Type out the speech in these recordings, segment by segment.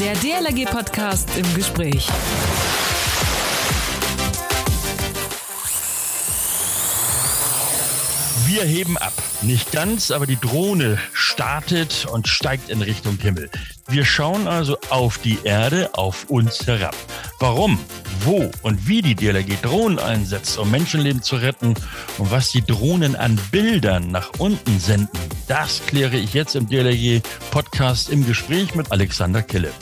Der DLRG-Podcast im Gespräch. Wir heben ab. Nicht ganz, aber die Drohne startet und steigt in Richtung Himmel. Wir schauen also auf die Erde, auf uns herab. Warum, wo und wie die DLRG Drohnen einsetzt, um Menschenleben zu retten und was die Drohnen an Bildern nach unten senden, das kläre ich jetzt im DLRG Podcast im Gespräch mit Alexander Kille.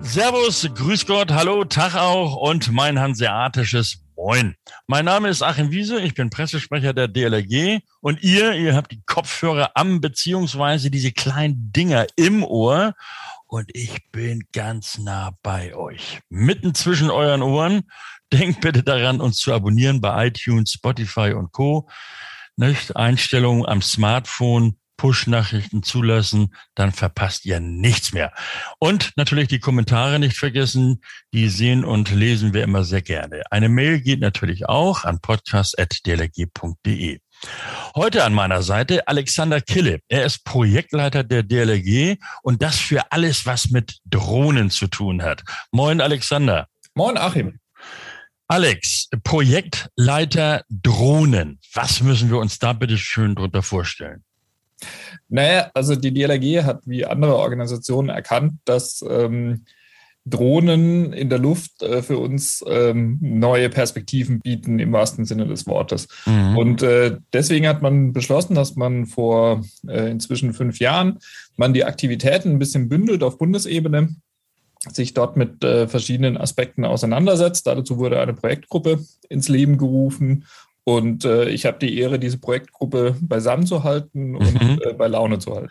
Servus, Grüß Gott, hallo, Tag auch und mein hanseatisches Moin. Mein Name ist Achim Wiese, ich bin Pressesprecher der DLRG und ihr, ihr habt die Kopfhörer am beziehungsweise diese kleinen Dinger im Ohr und ich bin ganz nah bei euch. Mitten zwischen euren Ohren. Denkt bitte daran, uns zu abonnieren bei iTunes, Spotify und Co. Nicht? Einstellungen am Smartphone Push-Nachrichten zulassen, dann verpasst ihr nichts mehr. Und natürlich die Kommentare nicht vergessen, die sehen und lesen wir immer sehr gerne. Eine Mail geht natürlich auch an podcast.dlg.de. Heute an meiner Seite Alexander Kille. Er ist Projektleiter der DLRG und das für alles, was mit Drohnen zu tun hat. Moin, Alexander. Moin, Achim. Alex, Projektleiter Drohnen. Was müssen wir uns da bitte schön drunter vorstellen? Naja, also die DLRG hat wie andere Organisationen erkannt, dass ähm, Drohnen in der Luft äh, für uns ähm, neue Perspektiven bieten im wahrsten Sinne des Wortes. Mhm. Und äh, deswegen hat man beschlossen, dass man vor äh, inzwischen fünf Jahren man die Aktivitäten ein bisschen bündelt auf Bundesebene sich dort mit äh, verschiedenen Aspekten auseinandersetzt. Dazu wurde eine Projektgruppe ins Leben gerufen und äh, ich habe die Ehre, diese Projektgruppe beisammen zu halten und mhm. äh, bei Laune zu halten.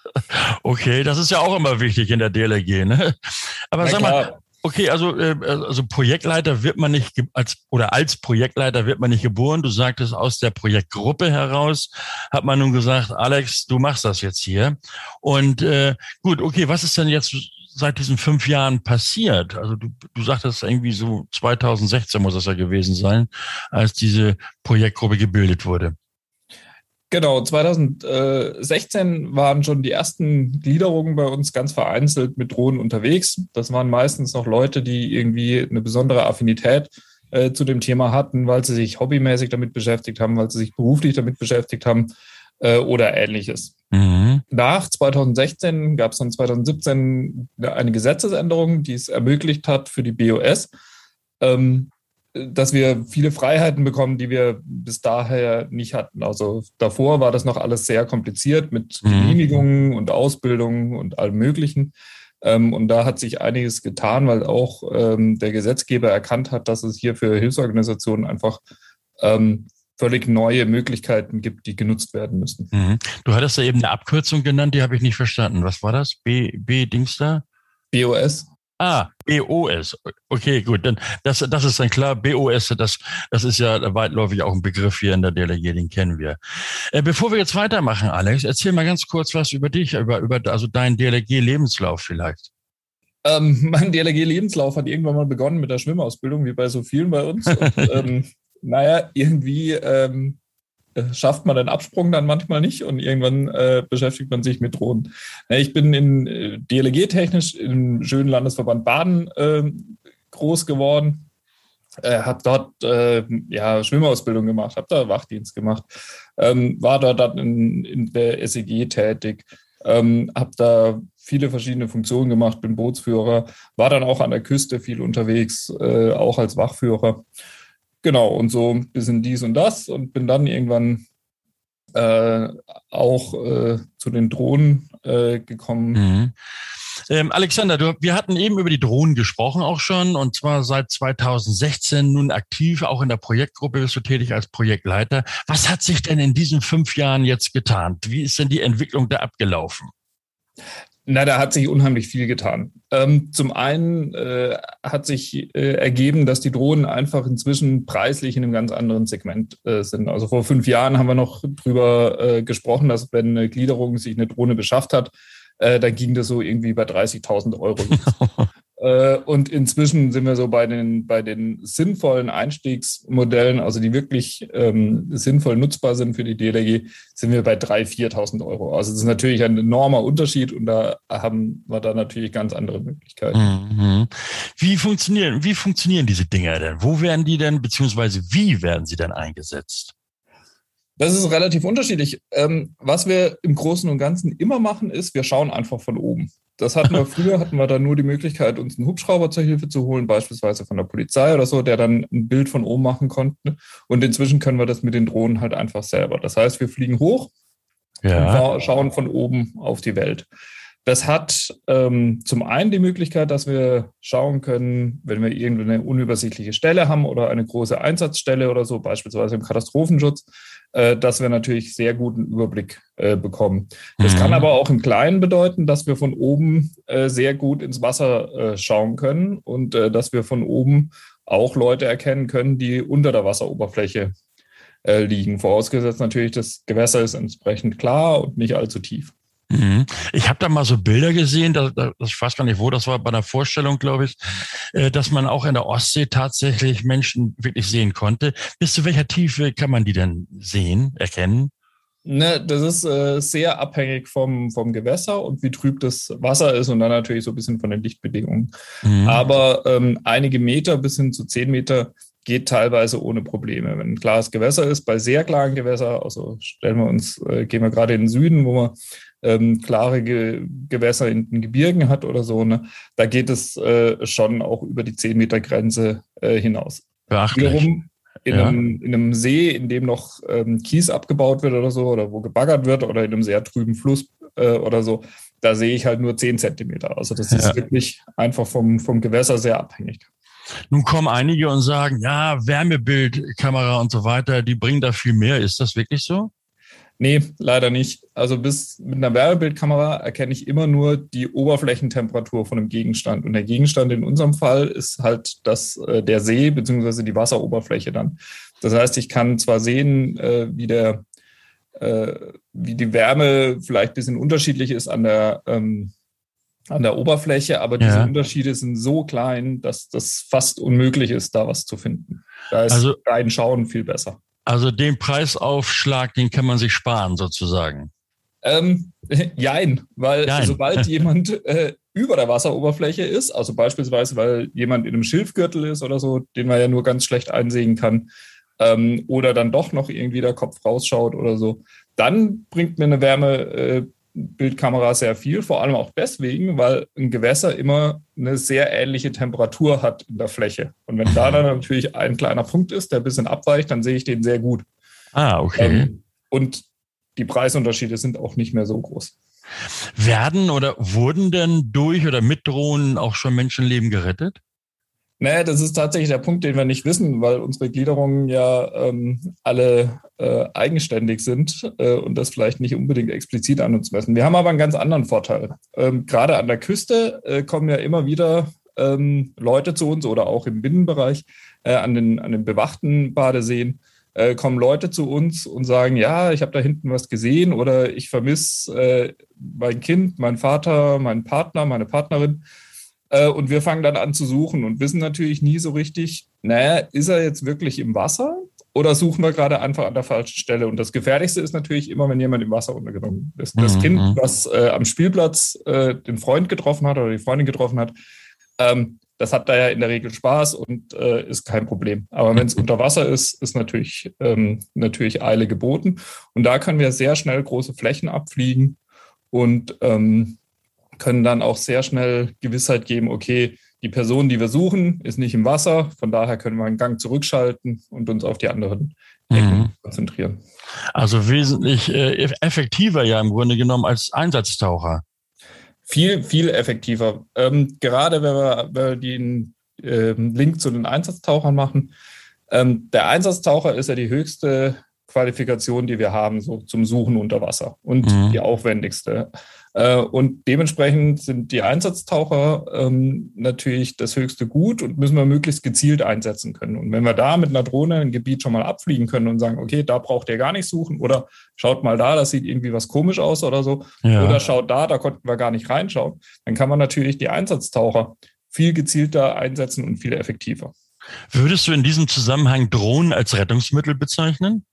Okay, das ist ja auch immer wichtig in der DLRG. Ne? Aber Na sag klar. mal, okay, also, äh, also Projektleiter wird man nicht als oder als Projektleiter wird man nicht geboren. Du sagtest aus der Projektgruppe heraus hat man nun gesagt, Alex, du machst das jetzt hier. Und äh, gut, okay, was ist denn jetzt seit diesen fünf Jahren passiert? Also du, du sagtest irgendwie so 2016 muss es ja gewesen sein, als diese Projektgruppe gebildet wurde. Genau, 2016 waren schon die ersten Gliederungen bei uns ganz vereinzelt mit Drohnen unterwegs. Das waren meistens noch Leute, die irgendwie eine besondere Affinität äh, zu dem Thema hatten, weil sie sich hobbymäßig damit beschäftigt haben, weil sie sich beruflich damit beschäftigt haben äh, oder ähnliches. Mhm. Nach 2016 gab es dann 2017 eine Gesetzesänderung, die es ermöglicht hat für die BOS, ähm, dass wir viele Freiheiten bekommen, die wir bis daher nicht hatten. Also davor war das noch alles sehr kompliziert mit mhm. Genehmigungen und Ausbildungen und allem Möglichen. Ähm, und da hat sich einiges getan, weil auch ähm, der Gesetzgeber erkannt hat, dass es hier für Hilfsorganisationen einfach ähm, völlig neue Möglichkeiten gibt, die genutzt werden müssen. Mhm. Du hattest da eben eine Abkürzung genannt, die habe ich nicht verstanden. Was war das? B, B Dings da? BOS. Ah, BOS. Okay, gut. Dann das, das ist dann klar. BOS, das, das ist ja weitläufig auch ein Begriff hier in der DLG, den kennen wir. Äh, bevor wir jetzt weitermachen, Alex, erzähl mal ganz kurz was über dich, über, über also deinen DLG-Lebenslauf vielleicht. Ähm, mein DLG-Lebenslauf hat irgendwann mal begonnen mit der Schwimmausbildung, wie bei so vielen bei uns. Und, ähm, naja, irgendwie ähm, äh, schafft man den Absprung dann manchmal nicht und irgendwann äh, beschäftigt man sich mit Drohnen. Ich bin in äh, DLG-technisch im schönen Landesverband Baden äh, groß geworden, äh, habe dort äh, ja, Schwimmausbildung gemacht, habe da Wachdienst gemacht, ähm, war dort dann in, in der SEG tätig, ähm, habe da viele verschiedene Funktionen gemacht, bin Bootsführer, war dann auch an der Küste viel unterwegs, äh, auch als Wachführer. Genau, und so ein bisschen dies und das und bin dann irgendwann äh, auch äh, zu den Drohnen äh, gekommen. Mhm. Ähm, Alexander, du, wir hatten eben über die Drohnen gesprochen auch schon und zwar seit 2016 nun aktiv, auch in der Projektgruppe bist du tätig als Projektleiter. Was hat sich denn in diesen fünf Jahren jetzt getan? Wie ist denn die Entwicklung da abgelaufen? Na, da hat sich unheimlich viel getan. Ähm, zum einen äh, hat sich äh, ergeben, dass die Drohnen einfach inzwischen preislich in einem ganz anderen Segment äh, sind. Also vor fünf Jahren haben wir noch drüber äh, gesprochen, dass wenn eine Gliederung sich eine Drohne beschafft hat, äh, dann ging das so irgendwie bei 30.000 Euro. Äh, und inzwischen sind wir so bei den, bei den sinnvollen Einstiegsmodellen, also die wirklich ähm, sinnvoll nutzbar sind für die DLRG, sind wir bei 3.000, 4.000 Euro. Also das ist natürlich ein enormer Unterschied und da haben wir da natürlich ganz andere Möglichkeiten. Mhm. Wie funktionieren, wie funktionieren diese Dinger denn? Wo werden die denn, beziehungsweise wie werden sie denn eingesetzt? Das ist relativ unterschiedlich. Ähm, was wir im Großen und Ganzen immer machen, ist, wir schauen einfach von oben. Das hatten wir früher, hatten wir da nur die Möglichkeit, uns einen Hubschrauber zur Hilfe zu holen, beispielsweise von der Polizei oder so, der dann ein Bild von oben machen konnte. Und inzwischen können wir das mit den Drohnen halt einfach selber. Das heißt, wir fliegen hoch ja. und schauen von oben auf die Welt. Das hat ähm, zum einen die Möglichkeit, dass wir schauen können, wenn wir irgendeine unübersichtliche Stelle haben oder eine große Einsatzstelle oder so, beispielsweise im Katastrophenschutz, äh, dass wir natürlich sehr guten Überblick äh, bekommen. Das mhm. kann aber auch im Kleinen bedeuten, dass wir von oben äh, sehr gut ins Wasser äh, schauen können und äh, dass wir von oben auch Leute erkennen können, die unter der Wasseroberfläche äh, liegen. Vorausgesetzt natürlich, das Gewässer ist entsprechend klar und nicht allzu tief. Mhm. Ich habe da mal so Bilder gesehen, da, da, ich weiß gar nicht wo, das war bei einer Vorstellung, glaube ich, äh, dass man auch in der Ostsee tatsächlich Menschen wirklich sehen konnte. Bis zu welcher Tiefe kann man die denn sehen, erkennen? Ne, das ist äh, sehr abhängig vom, vom Gewässer und wie trüb das Wasser ist und dann natürlich so ein bisschen von den Lichtbedingungen. Mhm. Aber ähm, einige Meter bis hin zu zehn Meter geht teilweise ohne Probleme. Wenn ein klares Gewässer ist, bei sehr klaren Gewässer, also stellen wir uns, äh, gehen wir gerade in den Süden, wo wir ähm, klare Ge Gewässer in den Gebirgen hat oder so, ne, da geht es äh, schon auch über die 10 Meter Grenze äh, hinaus. Beachtlich. Wiederum in, ja. einem, in einem See, in dem noch ähm, Kies abgebaut wird oder so, oder wo gebaggert wird, oder in einem sehr trüben Fluss äh, oder so, da sehe ich halt nur 10 Zentimeter. Also das ist wirklich einfach vom, vom Gewässer sehr abhängig. Nun kommen einige und sagen, ja, Wärmebildkamera und so weiter, die bringen da viel mehr. Ist das wirklich so? Nee, leider nicht. Also bis mit einer Wärmebildkamera erkenne ich immer nur die Oberflächentemperatur von einem Gegenstand. Und der Gegenstand in unserem Fall ist halt das, äh, der See beziehungsweise die Wasseroberfläche dann. Das heißt, ich kann zwar sehen, äh, wie der äh, wie die Wärme vielleicht ein bisschen unterschiedlich ist an der, ähm, an der Oberfläche, aber diese ja. Unterschiede sind so klein, dass das fast unmöglich ist, da was zu finden. Da ist also, rein Schauen viel besser. Also den Preisaufschlag, den kann man sich sparen sozusagen. Ähm, jein, weil jein. sobald jemand äh, über der Wasseroberfläche ist, also beispielsweise, weil jemand in einem Schilfgürtel ist oder so, den man ja nur ganz schlecht einsehen kann, ähm, oder dann doch noch irgendwie der Kopf rausschaut oder so, dann bringt mir eine Wärme, äh, Bildkamera sehr viel, vor allem auch deswegen, weil ein Gewässer immer eine sehr ähnliche Temperatur hat in der Fläche. Und wenn da dann natürlich ein kleiner Punkt ist, der ein bisschen abweicht, dann sehe ich den sehr gut. Ah, okay. Ähm, und die Preisunterschiede sind auch nicht mehr so groß. Werden oder wurden denn durch oder mit Drohnen auch schon Menschenleben gerettet? Nee, das ist tatsächlich der Punkt, den wir nicht wissen, weil unsere Gliederungen ja ähm, alle äh, eigenständig sind äh, und das vielleicht nicht unbedingt explizit an uns messen. Wir haben aber einen ganz anderen Vorteil. Ähm, Gerade an der Küste äh, kommen ja immer wieder ähm, Leute zu uns oder auch im Binnenbereich äh, an, den, an den bewachten Badeseen äh, kommen Leute zu uns und sagen, ja, ich habe da hinten was gesehen oder ich vermisse äh, mein Kind, meinen Vater, meinen Partner, meine Partnerin. Und wir fangen dann an zu suchen und wissen natürlich nie so richtig, naja, ist er jetzt wirklich im Wasser oder suchen wir gerade einfach an der falschen Stelle? Und das Gefährlichste ist natürlich immer, wenn jemand im Wasser untergenommen ist. Das mhm. Kind, was äh, am Spielplatz äh, den Freund getroffen hat oder die Freundin getroffen hat, ähm, das hat da ja in der Regel Spaß und äh, ist kein Problem. Aber wenn es unter Wasser ist, ist natürlich, ähm, natürlich Eile geboten. Und da können wir sehr schnell große Flächen abfliegen und ähm, können dann auch sehr schnell Gewissheit geben, okay, die Person, die wir suchen, ist nicht im Wasser. Von daher können wir einen Gang zurückschalten und uns auf die anderen Ecken mhm. konzentrieren. Also wesentlich äh, effektiver ja im Grunde genommen als Einsatztaucher. Viel, viel effektiver. Ähm, gerade wenn wir, wenn wir den äh, Link zu den Einsatztauchern machen. Ähm, der Einsatztaucher ist ja die höchste Qualifikation, die wir haben, so zum Suchen unter Wasser und mhm. die aufwendigste. Äh, und dementsprechend sind die Einsatztaucher ähm, natürlich das höchste Gut und müssen wir möglichst gezielt einsetzen können. Und wenn wir da mit einer Drohne ein Gebiet schon mal abfliegen können und sagen, okay, da braucht ihr gar nicht suchen oder schaut mal da, das sieht irgendwie was komisch aus oder so, ja. oder schaut da, da konnten wir gar nicht reinschauen, dann kann man natürlich die Einsatztaucher viel gezielter einsetzen und viel effektiver. Würdest du in diesem Zusammenhang Drohnen als Rettungsmittel bezeichnen?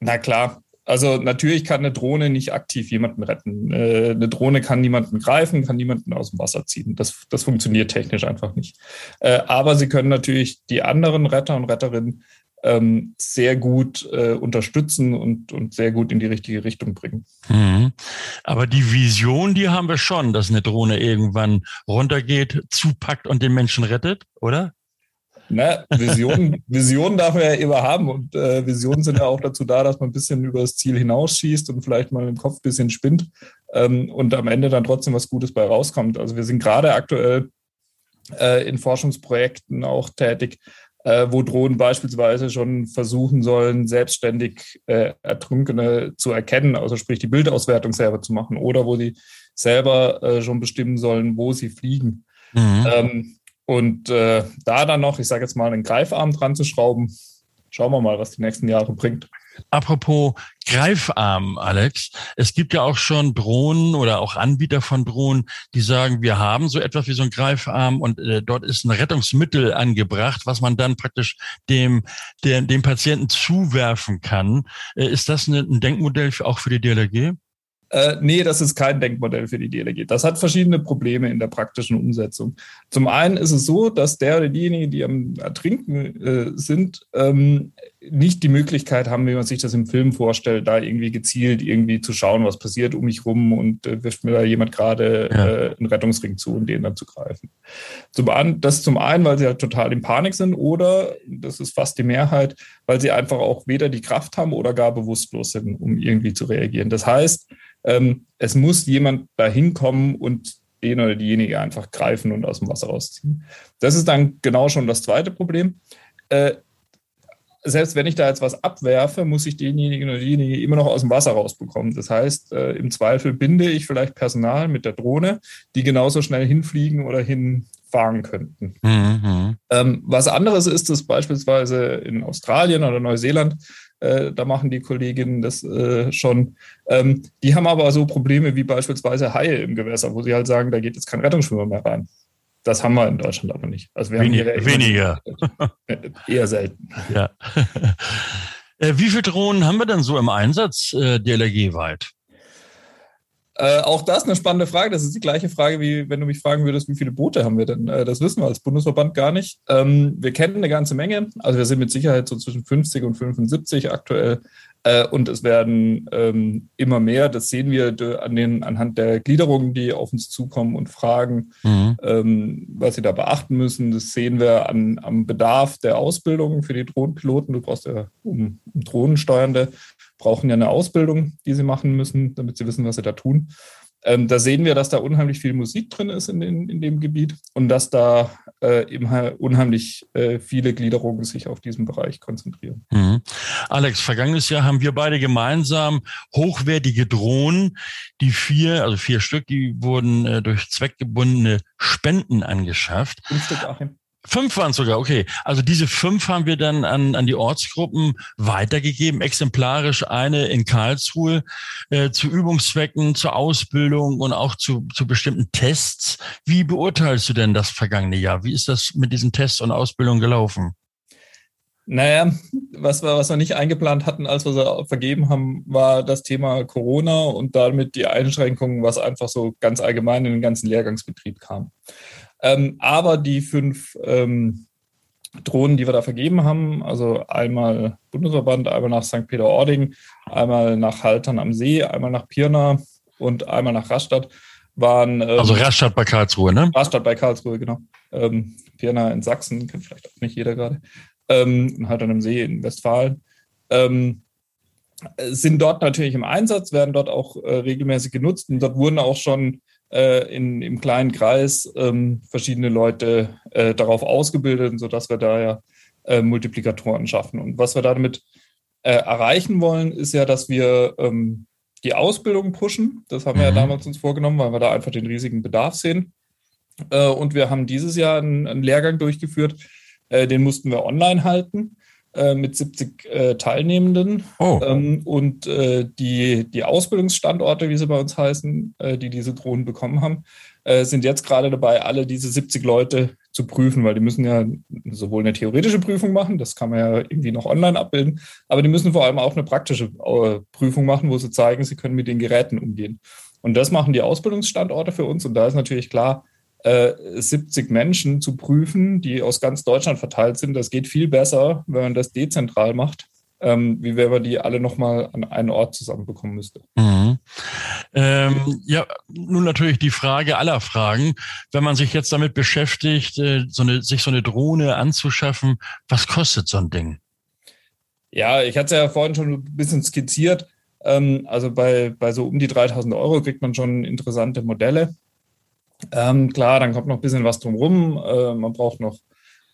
Na klar. Also natürlich kann eine Drohne nicht aktiv jemanden retten. Äh, eine Drohne kann niemanden greifen, kann niemanden aus dem Wasser ziehen. Das, das funktioniert technisch einfach nicht. Äh, aber sie können natürlich die anderen Retter und Retterinnen ähm, sehr gut äh, unterstützen und, und sehr gut in die richtige Richtung bringen. Mhm. Aber die Vision, die haben wir schon, dass eine Drohne irgendwann runtergeht, zupackt und den Menschen rettet, oder? Ne, Visionen, Visionen darf man ja immer haben und äh, Visionen sind ja auch dazu da, dass man ein bisschen über das Ziel hinausschießt und vielleicht mal im Kopf ein bisschen spinnt ähm, und am Ende dann trotzdem was Gutes bei rauskommt. Also wir sind gerade aktuell äh, in Forschungsprojekten auch tätig, äh, wo Drohnen beispielsweise schon versuchen sollen, selbstständig äh, Ertrunkene zu erkennen, also sprich die Bildauswertung selber zu machen oder wo sie selber äh, schon bestimmen sollen, wo sie fliegen. Mhm. Ähm, und äh, da dann noch, ich sage jetzt mal, einen Greifarm dran zu schrauben, schauen wir mal, was die nächsten Jahre bringt. Apropos Greifarm, Alex. Es gibt ja auch schon Drohnen oder auch Anbieter von Drohnen, die sagen, wir haben so etwas wie so ein Greifarm und äh, dort ist ein Rettungsmittel angebracht, was man dann praktisch dem, der, dem Patienten zuwerfen kann. Äh, ist das eine, ein Denkmodell für, auch für die DLRG? Äh, nee, das ist kein Denkmodell für die DLG. Das hat verschiedene Probleme in der praktischen Umsetzung. Zum einen ist es so, dass der oder diejenigen, die am Ertrinken äh, sind, ähm, nicht die Möglichkeit haben, wie man sich das im Film vorstellt, da irgendwie gezielt irgendwie zu schauen, was passiert um mich rum und äh, wirft mir da jemand gerade ja. äh, einen Rettungsring zu und den dann zu greifen. Zum einen, das zum einen, weil sie halt total in Panik sind oder, das ist fast die Mehrheit, weil sie einfach auch weder die Kraft haben oder gar bewusstlos sind, um irgendwie zu reagieren. Das heißt, ähm, es muss jemand dahin kommen und den oder diejenige einfach greifen und aus dem Wasser rausziehen. Das ist dann genau schon das zweite Problem. Äh, selbst wenn ich da jetzt was abwerfe, muss ich denjenigen oder diejenige immer noch aus dem Wasser rausbekommen. Das heißt, äh, im Zweifel binde ich vielleicht Personal mit der Drohne, die genauso schnell hinfliegen oder hinfahren könnten. Mhm. Ähm, was anderes ist es beispielsweise in Australien oder Neuseeland, äh, da machen die Kolleginnen das äh, schon. Ähm, die haben aber so Probleme wie beispielsweise Haie im Gewässer, wo sie halt sagen, da geht jetzt kein Rettungsschwimmer mehr rein. Das haben wir in Deutschland aber nicht. Also wir Wenig, haben weniger. Eher selten. Ja. Äh, wie viele Drohnen haben wir denn so im Einsatz, äh, DLRG-weit? Äh, auch das eine spannende Frage. Das ist die gleiche Frage, wie wenn du mich fragen würdest, wie viele Boote haben wir denn? Äh, das wissen wir als Bundesverband gar nicht. Ähm, wir kennen eine ganze Menge. Also wir sind mit Sicherheit so zwischen 50 und 75 aktuell. Äh, und es werden ähm, immer mehr. Das sehen wir an den, anhand der Gliederungen, die auf uns zukommen und fragen, mhm. ähm, was sie da beachten müssen. Das sehen wir an, am Bedarf der Ausbildung für die Drohnenpiloten. Du brauchst ja um, um Drohnensteuernde brauchen ja eine Ausbildung, die sie machen müssen, damit sie wissen, was sie da tun. Ähm, da sehen wir, dass da unheimlich viel Musik drin ist in, den, in dem Gebiet und dass da äh, eben unheimlich äh, viele Gliederungen sich auf diesen Bereich konzentrieren. Mhm. Alex, vergangenes Jahr haben wir beide gemeinsam hochwertige Drohnen, die vier, also vier Stück, die wurden äh, durch zweckgebundene Spenden angeschafft. Fünf Stück, Achim. Fünf waren sogar, okay. Also diese fünf haben wir dann an, an die Ortsgruppen weitergegeben, exemplarisch eine in Karlsruhe äh, zu Übungszwecken, zur Ausbildung und auch zu, zu bestimmten Tests. Wie beurteilst du denn das vergangene Jahr? Wie ist das mit diesen Tests und Ausbildungen gelaufen? Naja, was wir, was wir nicht eingeplant hatten, als wir sie vergeben haben, war das Thema Corona und damit die Einschränkungen, was einfach so ganz allgemein in den ganzen Lehrgangsbetrieb kam. Ähm, aber die fünf ähm, Drohnen, die wir da vergeben haben, also einmal Bundesverband, einmal nach St. Peter-Ording, einmal nach Haltern am See, einmal nach Pirna und einmal nach Rastatt, waren. Ähm, also Rastatt bei Karlsruhe, ne? Rastatt bei Karlsruhe, genau. Ähm, Pirna in Sachsen, kennt vielleicht auch nicht jeder gerade. Ähm, Haltern am See in Westfalen. Ähm, sind dort natürlich im Einsatz, werden dort auch äh, regelmäßig genutzt und dort wurden auch schon äh, in, im kleinen Kreis ähm, verschiedene Leute äh, darauf ausgebildet, sodass wir da ja äh, Multiplikatoren schaffen. Und was wir damit äh, erreichen wollen, ist ja, dass wir ähm, die Ausbildung pushen. Das haben wir ja mhm. damals uns vorgenommen, weil wir da einfach den riesigen Bedarf sehen. Äh, und wir haben dieses Jahr einen, einen Lehrgang durchgeführt, äh, den mussten wir online halten. Äh, mit 70 äh, Teilnehmenden. Oh. Ähm, und äh, die, die Ausbildungsstandorte, wie sie bei uns heißen, äh, die diese Drohnen bekommen haben, äh, sind jetzt gerade dabei, alle diese 70 Leute zu prüfen, weil die müssen ja sowohl eine theoretische Prüfung machen, das kann man ja irgendwie noch online abbilden, aber die müssen vor allem auch eine praktische Prüfung machen, wo sie zeigen, sie können mit den Geräten umgehen. Und das machen die Ausbildungsstandorte für uns. Und da ist natürlich klar, 70 Menschen zu prüfen, die aus ganz Deutschland verteilt sind, das geht viel besser, wenn man das dezentral macht ähm, wie wenn man die alle nochmal an einen Ort zusammenbekommen müsste. Mhm. Ähm, ja, nun natürlich die Frage aller Fragen. Wenn man sich jetzt damit beschäftigt, äh, so eine, sich so eine Drohne anzuschaffen, was kostet so ein Ding? Ja, ich hatte es ja vorhin schon ein bisschen skizziert. Ähm, also bei, bei so um die 3000 Euro kriegt man schon interessante Modelle. Ähm, klar, dann kommt noch ein bisschen was drumherum. Äh, man braucht noch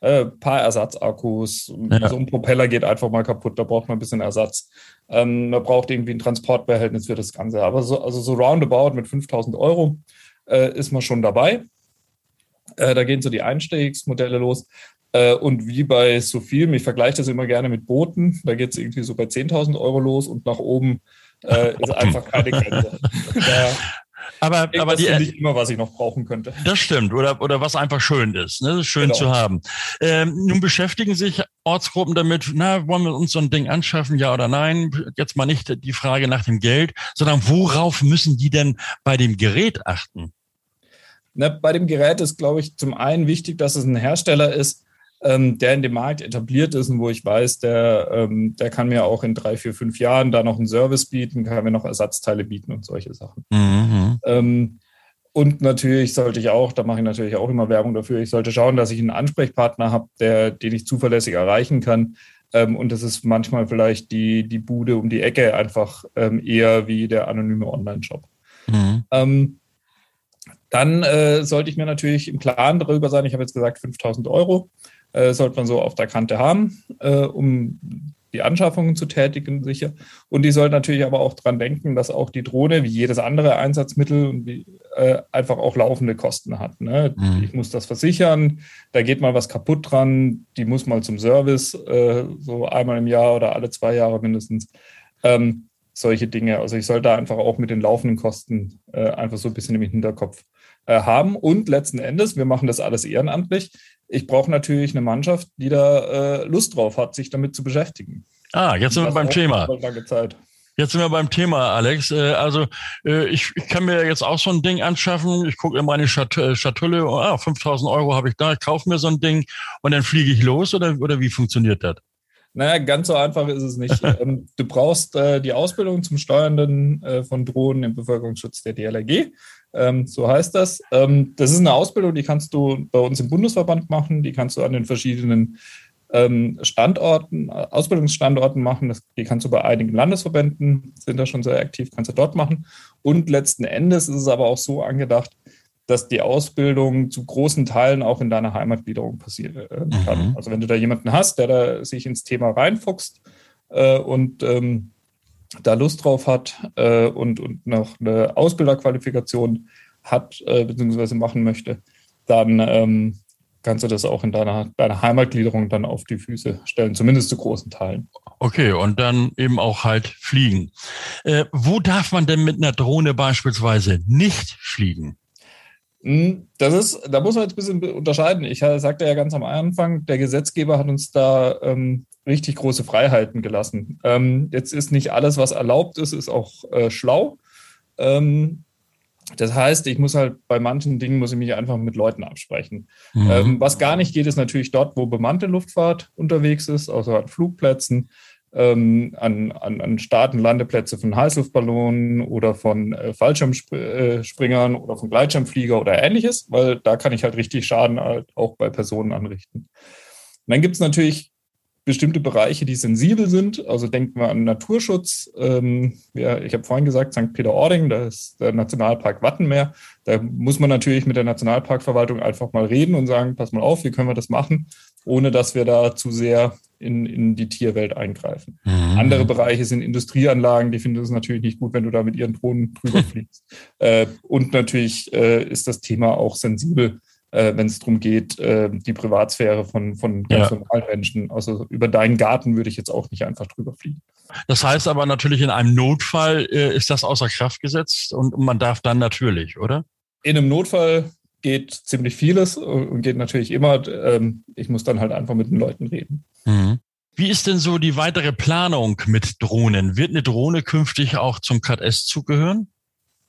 äh, paar Ersatzakkus. Ja. So ein Propeller geht einfach mal kaputt, da braucht man ein bisschen Ersatz. Ähm, man braucht irgendwie ein Transportbehältnis für das Ganze. Aber so, also so roundabout mit 5000 Euro äh, ist man schon dabei. Äh, da gehen so die Einstiegsmodelle los. Äh, und wie bei so viel, ich vergleiche das immer gerne mit Booten, da geht es irgendwie so bei 10.000 Euro los und nach oben äh, ist einfach keine Grenze. da, aber, ich aber die nicht immer, was ich noch brauchen könnte. Das stimmt. Oder, oder was einfach schön ist. Ne? Schön genau. zu haben. Ähm, nun beschäftigen sich Ortsgruppen damit, na, wollen wir uns so ein Ding anschaffen, ja oder nein? Jetzt mal nicht die Frage nach dem Geld, sondern worauf müssen die denn bei dem Gerät achten? Na, bei dem Gerät ist, glaube ich, zum einen wichtig, dass es ein Hersteller ist, ähm, der in dem Markt etabliert ist und wo ich weiß, der, ähm, der kann mir auch in drei, vier, fünf Jahren da noch einen Service bieten, kann mir noch Ersatzteile bieten und solche Sachen. Mhm. Ähm, und natürlich sollte ich auch, da mache ich natürlich auch immer Werbung dafür, ich sollte schauen, dass ich einen Ansprechpartner habe, der, den ich zuverlässig erreichen kann. Ähm, und das ist manchmal vielleicht die, die Bude um die Ecke einfach ähm, eher wie der anonyme Online-Shop. Mhm. Ähm, dann äh, sollte ich mir natürlich im Klaren darüber sein, ich habe jetzt gesagt 5000 Euro äh, sollte man so auf der Kante haben, äh, um die Anschaffungen zu tätigen, sicher. Und die sollten natürlich aber auch daran denken, dass auch die Drohne, wie jedes andere Einsatzmittel, äh, einfach auch laufende Kosten hat. Ne? Mhm. Ich muss das versichern, da geht mal was kaputt dran, die muss mal zum Service, äh, so einmal im Jahr oder alle zwei Jahre mindestens. Ähm, solche Dinge. Also ich sollte einfach auch mit den laufenden Kosten äh, einfach so ein bisschen im Hinterkopf äh, haben. Und letzten Endes, wir machen das alles ehrenamtlich ich brauche natürlich eine Mannschaft, die da äh, Lust drauf hat, sich damit zu beschäftigen. Ah, jetzt sind wir beim Thema. Jetzt sind wir beim Thema, Alex. Äh, also äh, ich, ich kann mir jetzt auch so ein Ding anschaffen. Ich gucke in meine äh, Schatulle, ah, 5000 Euro habe ich da, ich kaufe mir so ein Ding und dann fliege ich los oder, oder wie funktioniert das? Naja, ganz so einfach ist es nicht. Ähm, du brauchst äh, die Ausbildung zum Steuernden äh, von Drohnen im Bevölkerungsschutz der DLRG. Ähm, so heißt das. Ähm, das ist eine Ausbildung, die kannst du bei uns im Bundesverband machen, die kannst du an den verschiedenen ähm, Standorten, Ausbildungsstandorten machen. Das, die kannst du bei einigen Landesverbänden, sind da schon sehr aktiv, kannst du dort machen. Und letzten Endes ist es aber auch so angedacht, dass die Ausbildung zu großen Teilen auch in deiner Heimatgliederung passieren äh, kann. Mhm. Also wenn du da jemanden hast, der da sich ins Thema reinfuchst äh, und ähm, da Lust drauf hat äh, und, und noch eine Ausbilderqualifikation hat äh, bzw. machen möchte, dann ähm, kannst du das auch in deiner, deiner Heimatgliederung dann auf die Füße stellen, zumindest zu großen Teilen. Okay, und dann eben auch halt fliegen. Äh, wo darf man denn mit einer Drohne beispielsweise nicht fliegen? Hm, das ist, da muss man jetzt ein bisschen unterscheiden. Ich sagte ja ganz am Anfang, der Gesetzgeber hat uns da ähm, richtig große Freiheiten gelassen. Ähm, jetzt ist nicht alles, was erlaubt ist, ist auch äh, schlau. Ähm, das heißt, ich muss halt bei manchen Dingen muss ich mich einfach mit Leuten absprechen. Mhm. Ähm, was gar nicht geht, ist natürlich dort, wo bemannte Luftfahrt unterwegs ist, also an Flugplätzen ähm, an, an, an Start- und Landeplätze von Heißluftballonen oder von äh, Fallschirmspringern äh, oder von Gleitschirmflieger oder ähnliches, weil da kann ich halt richtig Schaden halt auch bei Personen anrichten. Und dann gibt es natürlich bestimmte Bereiche, die sensibel sind. Also denken wir an Naturschutz. Ähm, ja, ich habe vorhin gesagt, St. Peter-Ording, da ist der Nationalpark Wattenmeer. Da muss man natürlich mit der Nationalparkverwaltung einfach mal reden und sagen, pass mal auf, wie können wir das machen, ohne dass wir da zu sehr in, in die Tierwelt eingreifen. Mhm. Andere Bereiche sind Industrieanlagen, die finden es natürlich nicht gut, wenn du da mit ihren Drohnen drüber fliegst. äh, und natürlich äh, ist das Thema auch sensibel äh, wenn es darum geht, äh, die Privatsphäre von, von ganz ja. normalen Menschen. Also über deinen Garten würde ich jetzt auch nicht einfach drüber fliegen. Das heißt aber natürlich, in einem Notfall äh, ist das außer Kraft gesetzt und man darf dann natürlich, oder? In einem Notfall geht ziemlich vieles und geht natürlich immer. Ähm, ich muss dann halt einfach mit den Leuten reden. Mhm. Wie ist denn so die weitere Planung mit Drohnen? Wird eine Drohne künftig auch zum KS zugehören?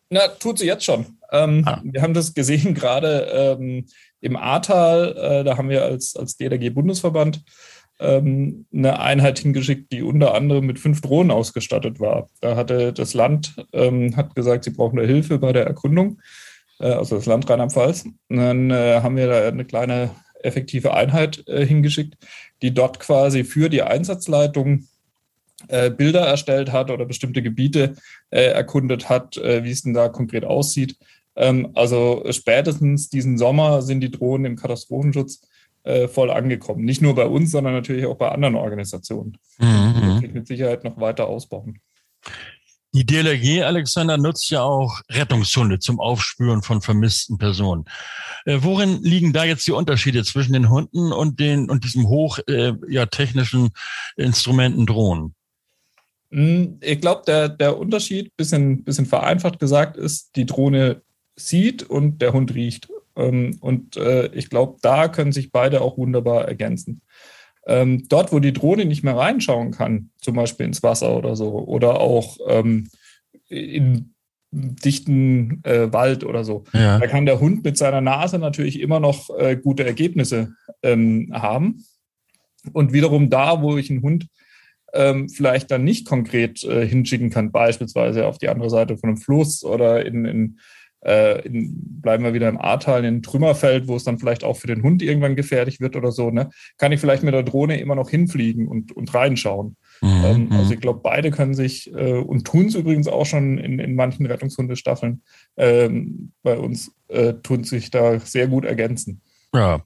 Na, tut sie jetzt schon. Ähm, ah. Wir haben das gesehen gerade ähm, im Ahrtal. Äh, da haben wir als, als DLRG-Bundesverband ähm, eine Einheit hingeschickt, die unter anderem mit fünf Drohnen ausgestattet war. Da hatte das Land ähm, hat gesagt, sie brauchen da Hilfe bei der Erkundung, also das Land Rheinland-Pfalz. Dann äh, haben wir da eine kleine effektive Einheit äh, hingeschickt, die dort quasi für die Einsatzleitung äh, Bilder erstellt hat oder bestimmte Gebiete äh, erkundet hat, äh, wie es denn da konkret aussieht. Ähm, also spätestens diesen Sommer sind die Drohnen im Katastrophenschutz äh, voll angekommen. Nicht nur bei uns, sondern natürlich auch bei anderen Organisationen. Mhm. Das mit Sicherheit noch weiter ausbauen. Die DLRG, Alexander, nutzt ja auch Rettungshunde zum Aufspüren von vermissten Personen. Äh, worin liegen da jetzt die Unterschiede zwischen den Hunden und den und diesem hoch äh, ja, technischen Instrumenten Drohnen? Hm, ich glaube, der, der Unterschied, bisschen, bisschen vereinfacht gesagt, ist, die Drohne sieht und der Hund riecht. Ähm, und äh, ich glaube, da können sich beide auch wunderbar ergänzen. Ähm, dort, wo die Drohne nicht mehr reinschauen kann, zum Beispiel ins Wasser oder so, oder auch ähm, in dichten äh, Wald oder so, ja. da kann der Hund mit seiner Nase natürlich immer noch äh, gute Ergebnisse ähm, haben. Und wiederum da, wo ich einen Hund ähm, vielleicht dann nicht konkret äh, hinschicken kann, beispielsweise auf die andere Seite von einem Fluss oder in, in, äh, in bleiben wir wieder im Ahrtal, in Trümmerfeld, wo es dann vielleicht auch für den Hund irgendwann gefährlich wird oder so, ne, kann ich vielleicht mit der Drohne immer noch hinfliegen und, und reinschauen. Mhm. Ähm, also mhm. ich glaube, beide können sich äh, und tun es übrigens auch schon in, in manchen Rettungshundestaffeln ähm, bei uns, äh, tun sich da sehr gut ergänzen. Ja,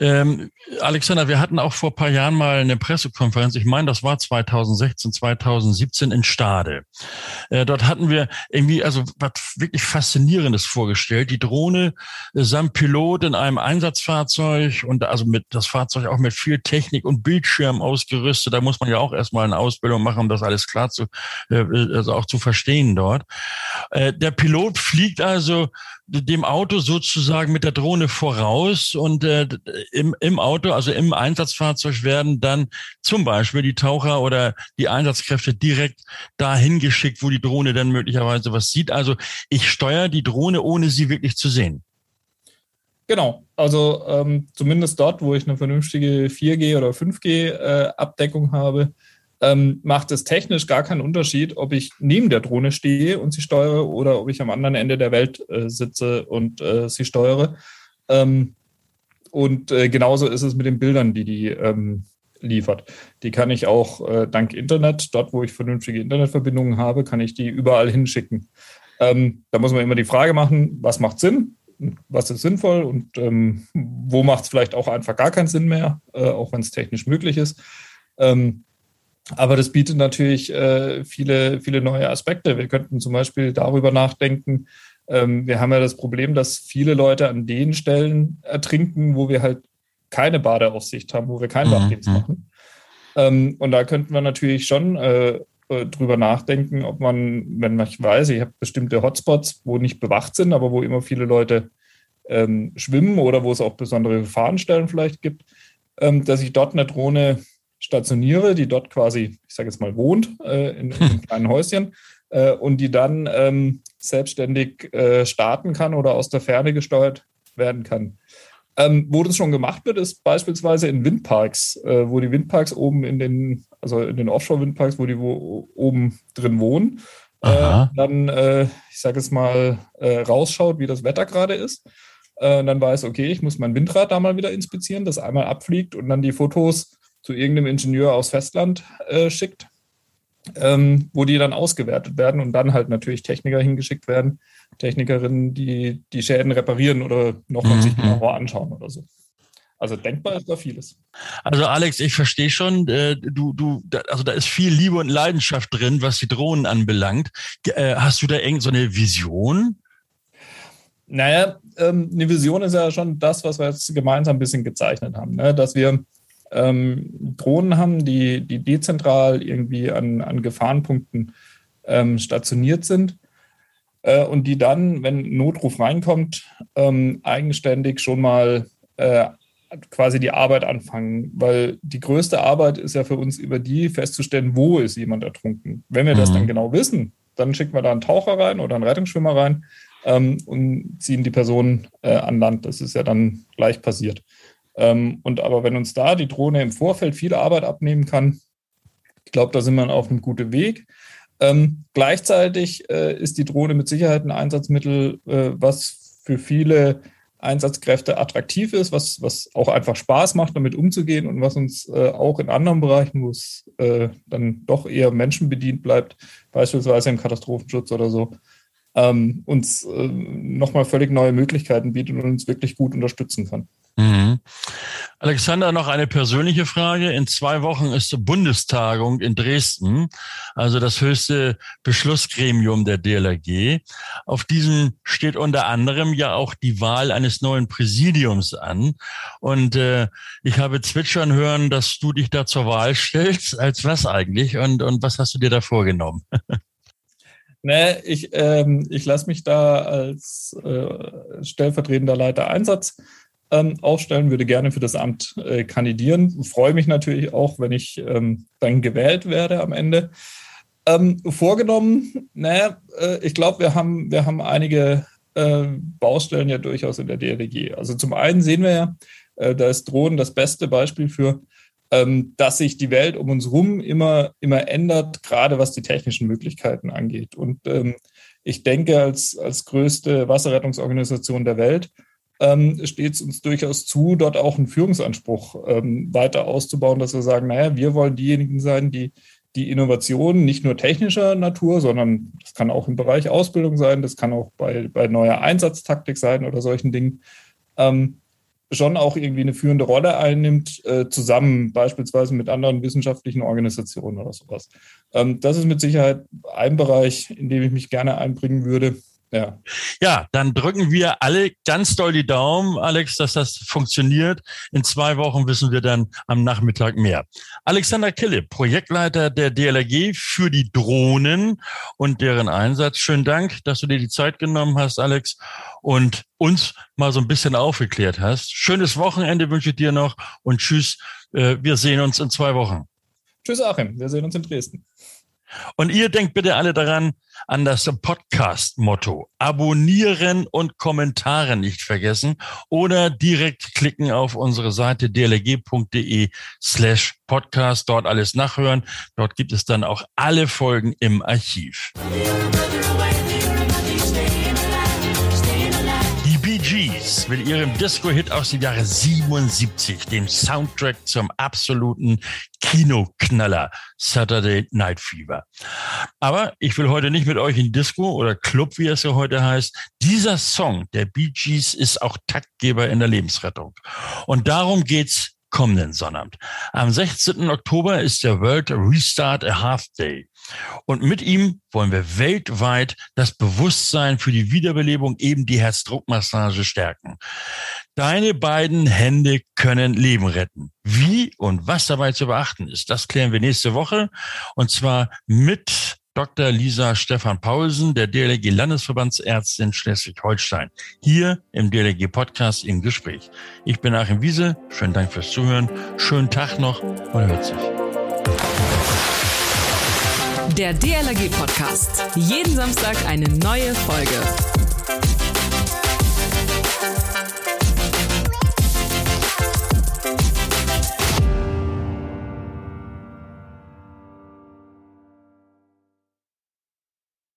ähm, Alexander, wir hatten auch vor ein paar Jahren mal eine Pressekonferenz. Ich meine, das war 2016, 2017 in Stade. Äh, dort hatten wir irgendwie also was wirklich Faszinierendes vorgestellt. Die Drohne äh, samt Pilot in einem Einsatzfahrzeug und also mit das Fahrzeug auch mit viel Technik und Bildschirm ausgerüstet. Da muss man ja auch erstmal eine Ausbildung machen, um das alles klar zu, äh, also auch zu verstehen dort. Äh, der Pilot fliegt also dem Auto sozusagen mit der Drohne voraus und äh, im, im Auto, also im Einsatzfahrzeug werden dann zum Beispiel die Taucher oder die Einsatzkräfte direkt dahin geschickt, wo die Drohne dann möglicherweise was sieht. Also ich steuere die Drohne, ohne sie wirklich zu sehen. Genau, also ähm, zumindest dort, wo ich eine vernünftige 4G oder 5G-Abdeckung äh, habe, ähm, macht es technisch gar keinen Unterschied, ob ich neben der Drohne stehe und sie steuere oder ob ich am anderen Ende der Welt äh, sitze und äh, sie steuere. Ähm, und äh, genauso ist es mit den Bildern, die die ähm, liefert. Die kann ich auch äh, dank Internet, dort wo ich vernünftige Internetverbindungen habe, kann ich die überall hinschicken. Ähm, da muss man immer die Frage machen, was macht Sinn? Was ist sinnvoll und ähm, wo macht es vielleicht auch einfach gar keinen Sinn mehr, äh, auch wenn es technisch möglich ist. Ähm, aber das bietet natürlich äh, viele, viele neue Aspekte. Wir könnten zum Beispiel darüber nachdenken, ähm, wir haben ja das Problem, dass viele Leute an den Stellen ertrinken, wo wir halt keine Badeaufsicht haben, wo wir keinen mhm. Wachdienst machen. Ähm, und da könnten wir natürlich schon äh, äh drüber nachdenken, ob man, wenn man weiß, ich habe bestimmte Hotspots, wo nicht bewacht sind, aber wo immer viele Leute ähm, schwimmen oder wo es auch besondere Gefahrenstellen vielleicht gibt, ähm, dass ich dort eine Drohne stationiere, die dort quasi, ich sage jetzt mal, wohnt, äh, in, in, einem kleinen Häuschen äh, und die dann ähm, selbstständig äh, starten kann oder aus der Ferne gesteuert werden kann. Ähm, wo das schon gemacht wird, ist beispielsweise in Windparks, äh, wo die Windparks oben in den, also in den Offshore-Windparks, wo die wo, oben drin wohnen, äh, dann, äh, ich sage jetzt mal, äh, rausschaut, wie das Wetter gerade ist. dann weiß, okay, ich muss mein Windrad da mal wieder inspizieren, das einmal abfliegt und dann die Fotos zu irgendeinem Ingenieur aus Festland äh, schickt, ähm, wo die dann ausgewertet werden und dann halt natürlich Techniker hingeschickt werden, Technikerinnen, die die Schäden reparieren oder nochmal mhm. sich genauer anschauen oder so. Also denkbar ist da vieles. Also Alex, ich verstehe schon, äh, du, du, also da ist viel Liebe und Leidenschaft drin, was die Drohnen anbelangt. Äh, hast du da irgendeine so Vision? Naja, ähm, eine Vision ist ja schon das, was wir jetzt gemeinsam ein bisschen gezeichnet haben, ne? dass wir ähm, Drohnen haben, die, die dezentral irgendwie an, an Gefahrenpunkten ähm, stationiert sind äh, und die dann, wenn Notruf reinkommt, ähm, eigenständig schon mal äh, quasi die Arbeit anfangen, weil die größte Arbeit ist ja für uns über die festzustellen, wo ist jemand ertrunken. Wenn wir mhm. das dann genau wissen, dann schicken wir da einen Taucher rein oder einen Rettungsschwimmer rein ähm, und ziehen die Person äh, an Land. Das ist ja dann gleich passiert. Ähm, und aber wenn uns da die Drohne im Vorfeld viel Arbeit abnehmen kann, ich glaube, da sind wir auf einem guten Weg. Ähm, gleichzeitig äh, ist die Drohne mit Sicherheit ein Einsatzmittel, äh, was für viele Einsatzkräfte attraktiv ist, was, was auch einfach Spaß macht, damit umzugehen und was uns äh, auch in anderen Bereichen, wo es äh, dann doch eher menschenbedient bleibt, beispielsweise im Katastrophenschutz oder so, ähm, uns äh, nochmal völlig neue Möglichkeiten bietet und uns wirklich gut unterstützen kann. Mhm. Alexander, noch eine persönliche Frage. In zwei Wochen ist Bundestagung in Dresden, also das höchste Beschlussgremium der DLRG. Auf diesem steht unter anderem ja auch die Wahl eines neuen Präsidiums an. Und äh, ich habe zwitschern hören, dass du dich da zur Wahl stellst. Als was eigentlich? Und, und was hast du dir da vorgenommen? Nee, ich, ähm, ich lasse mich da als äh, stellvertretender Leiter Einsatz ähm, aufstellen, würde gerne für das Amt äh, kandidieren. Freue mich natürlich auch, wenn ich ähm, dann gewählt werde am Ende. Ähm, vorgenommen, naja, äh, ich glaube, wir haben, wir haben einige äh, Baustellen ja durchaus in der DLG. Also zum einen sehen wir ja, äh, da ist Drohnen das beste Beispiel für, ähm, dass sich die Welt um uns herum immer, immer ändert, gerade was die technischen Möglichkeiten angeht. Und ähm, ich denke, als, als größte Wasserrettungsorganisation der Welt ähm, steht es uns durchaus zu, dort auch einen Führungsanspruch ähm, weiter auszubauen, dass wir sagen, naja, wir wollen diejenigen sein, die die Innovationen nicht nur technischer Natur, sondern das kann auch im Bereich Ausbildung sein, das kann auch bei, bei neuer Einsatztaktik sein oder solchen Dingen, ähm, schon auch irgendwie eine führende Rolle einnimmt, äh, zusammen beispielsweise mit anderen wissenschaftlichen Organisationen oder sowas. Ähm, das ist mit Sicherheit ein Bereich, in dem ich mich gerne einbringen würde. Ja. ja, dann drücken wir alle ganz doll die Daumen, Alex, dass das funktioniert. In zwei Wochen wissen wir dann am Nachmittag mehr. Alexander Kille, Projektleiter der DLRG für die Drohnen und deren Einsatz. Schönen Dank, dass du dir die Zeit genommen hast, Alex, und uns mal so ein bisschen aufgeklärt hast. Schönes Wochenende wünsche ich dir noch und tschüss. Äh, wir sehen uns in zwei Wochen. Tschüss, Achim. Wir sehen uns in Dresden. Und ihr denkt bitte alle daran, an das Podcast-Motto. Abonnieren und Kommentare nicht vergessen oder direkt klicken auf unsere Seite dlg.de slash podcast, dort alles nachhören. Dort gibt es dann auch alle Folgen im Archiv. Mit ihrem Disco-Hit aus dem Jahre 77, dem Soundtrack zum absoluten Kinoknaller Saturday Night Fever. Aber ich will heute nicht mit euch in Disco oder Club, wie es ja heute heißt. Dieser Song der Bee Gees ist auch Taktgeber in der Lebensrettung. Und darum geht's kommenden Sonnabend. Am 16. Oktober ist der World Restart a Half Day. Und mit ihm wollen wir weltweit das Bewusstsein für die Wiederbelebung, eben die Herzdruckmassage stärken. Deine beiden Hände können Leben retten. Wie und was dabei zu beachten ist, das klären wir nächste Woche. Und zwar mit Dr. Lisa Stefan Paulsen, der DLG Landesverbandsärztin Schleswig-Holstein, hier im DLG Podcast im Gespräch. Ich bin Achim Wiese. Schönen Dank fürs Zuhören. Schönen Tag noch. Man hört sich. Der DLRG Podcast. Jeden Samstag eine neue Folge.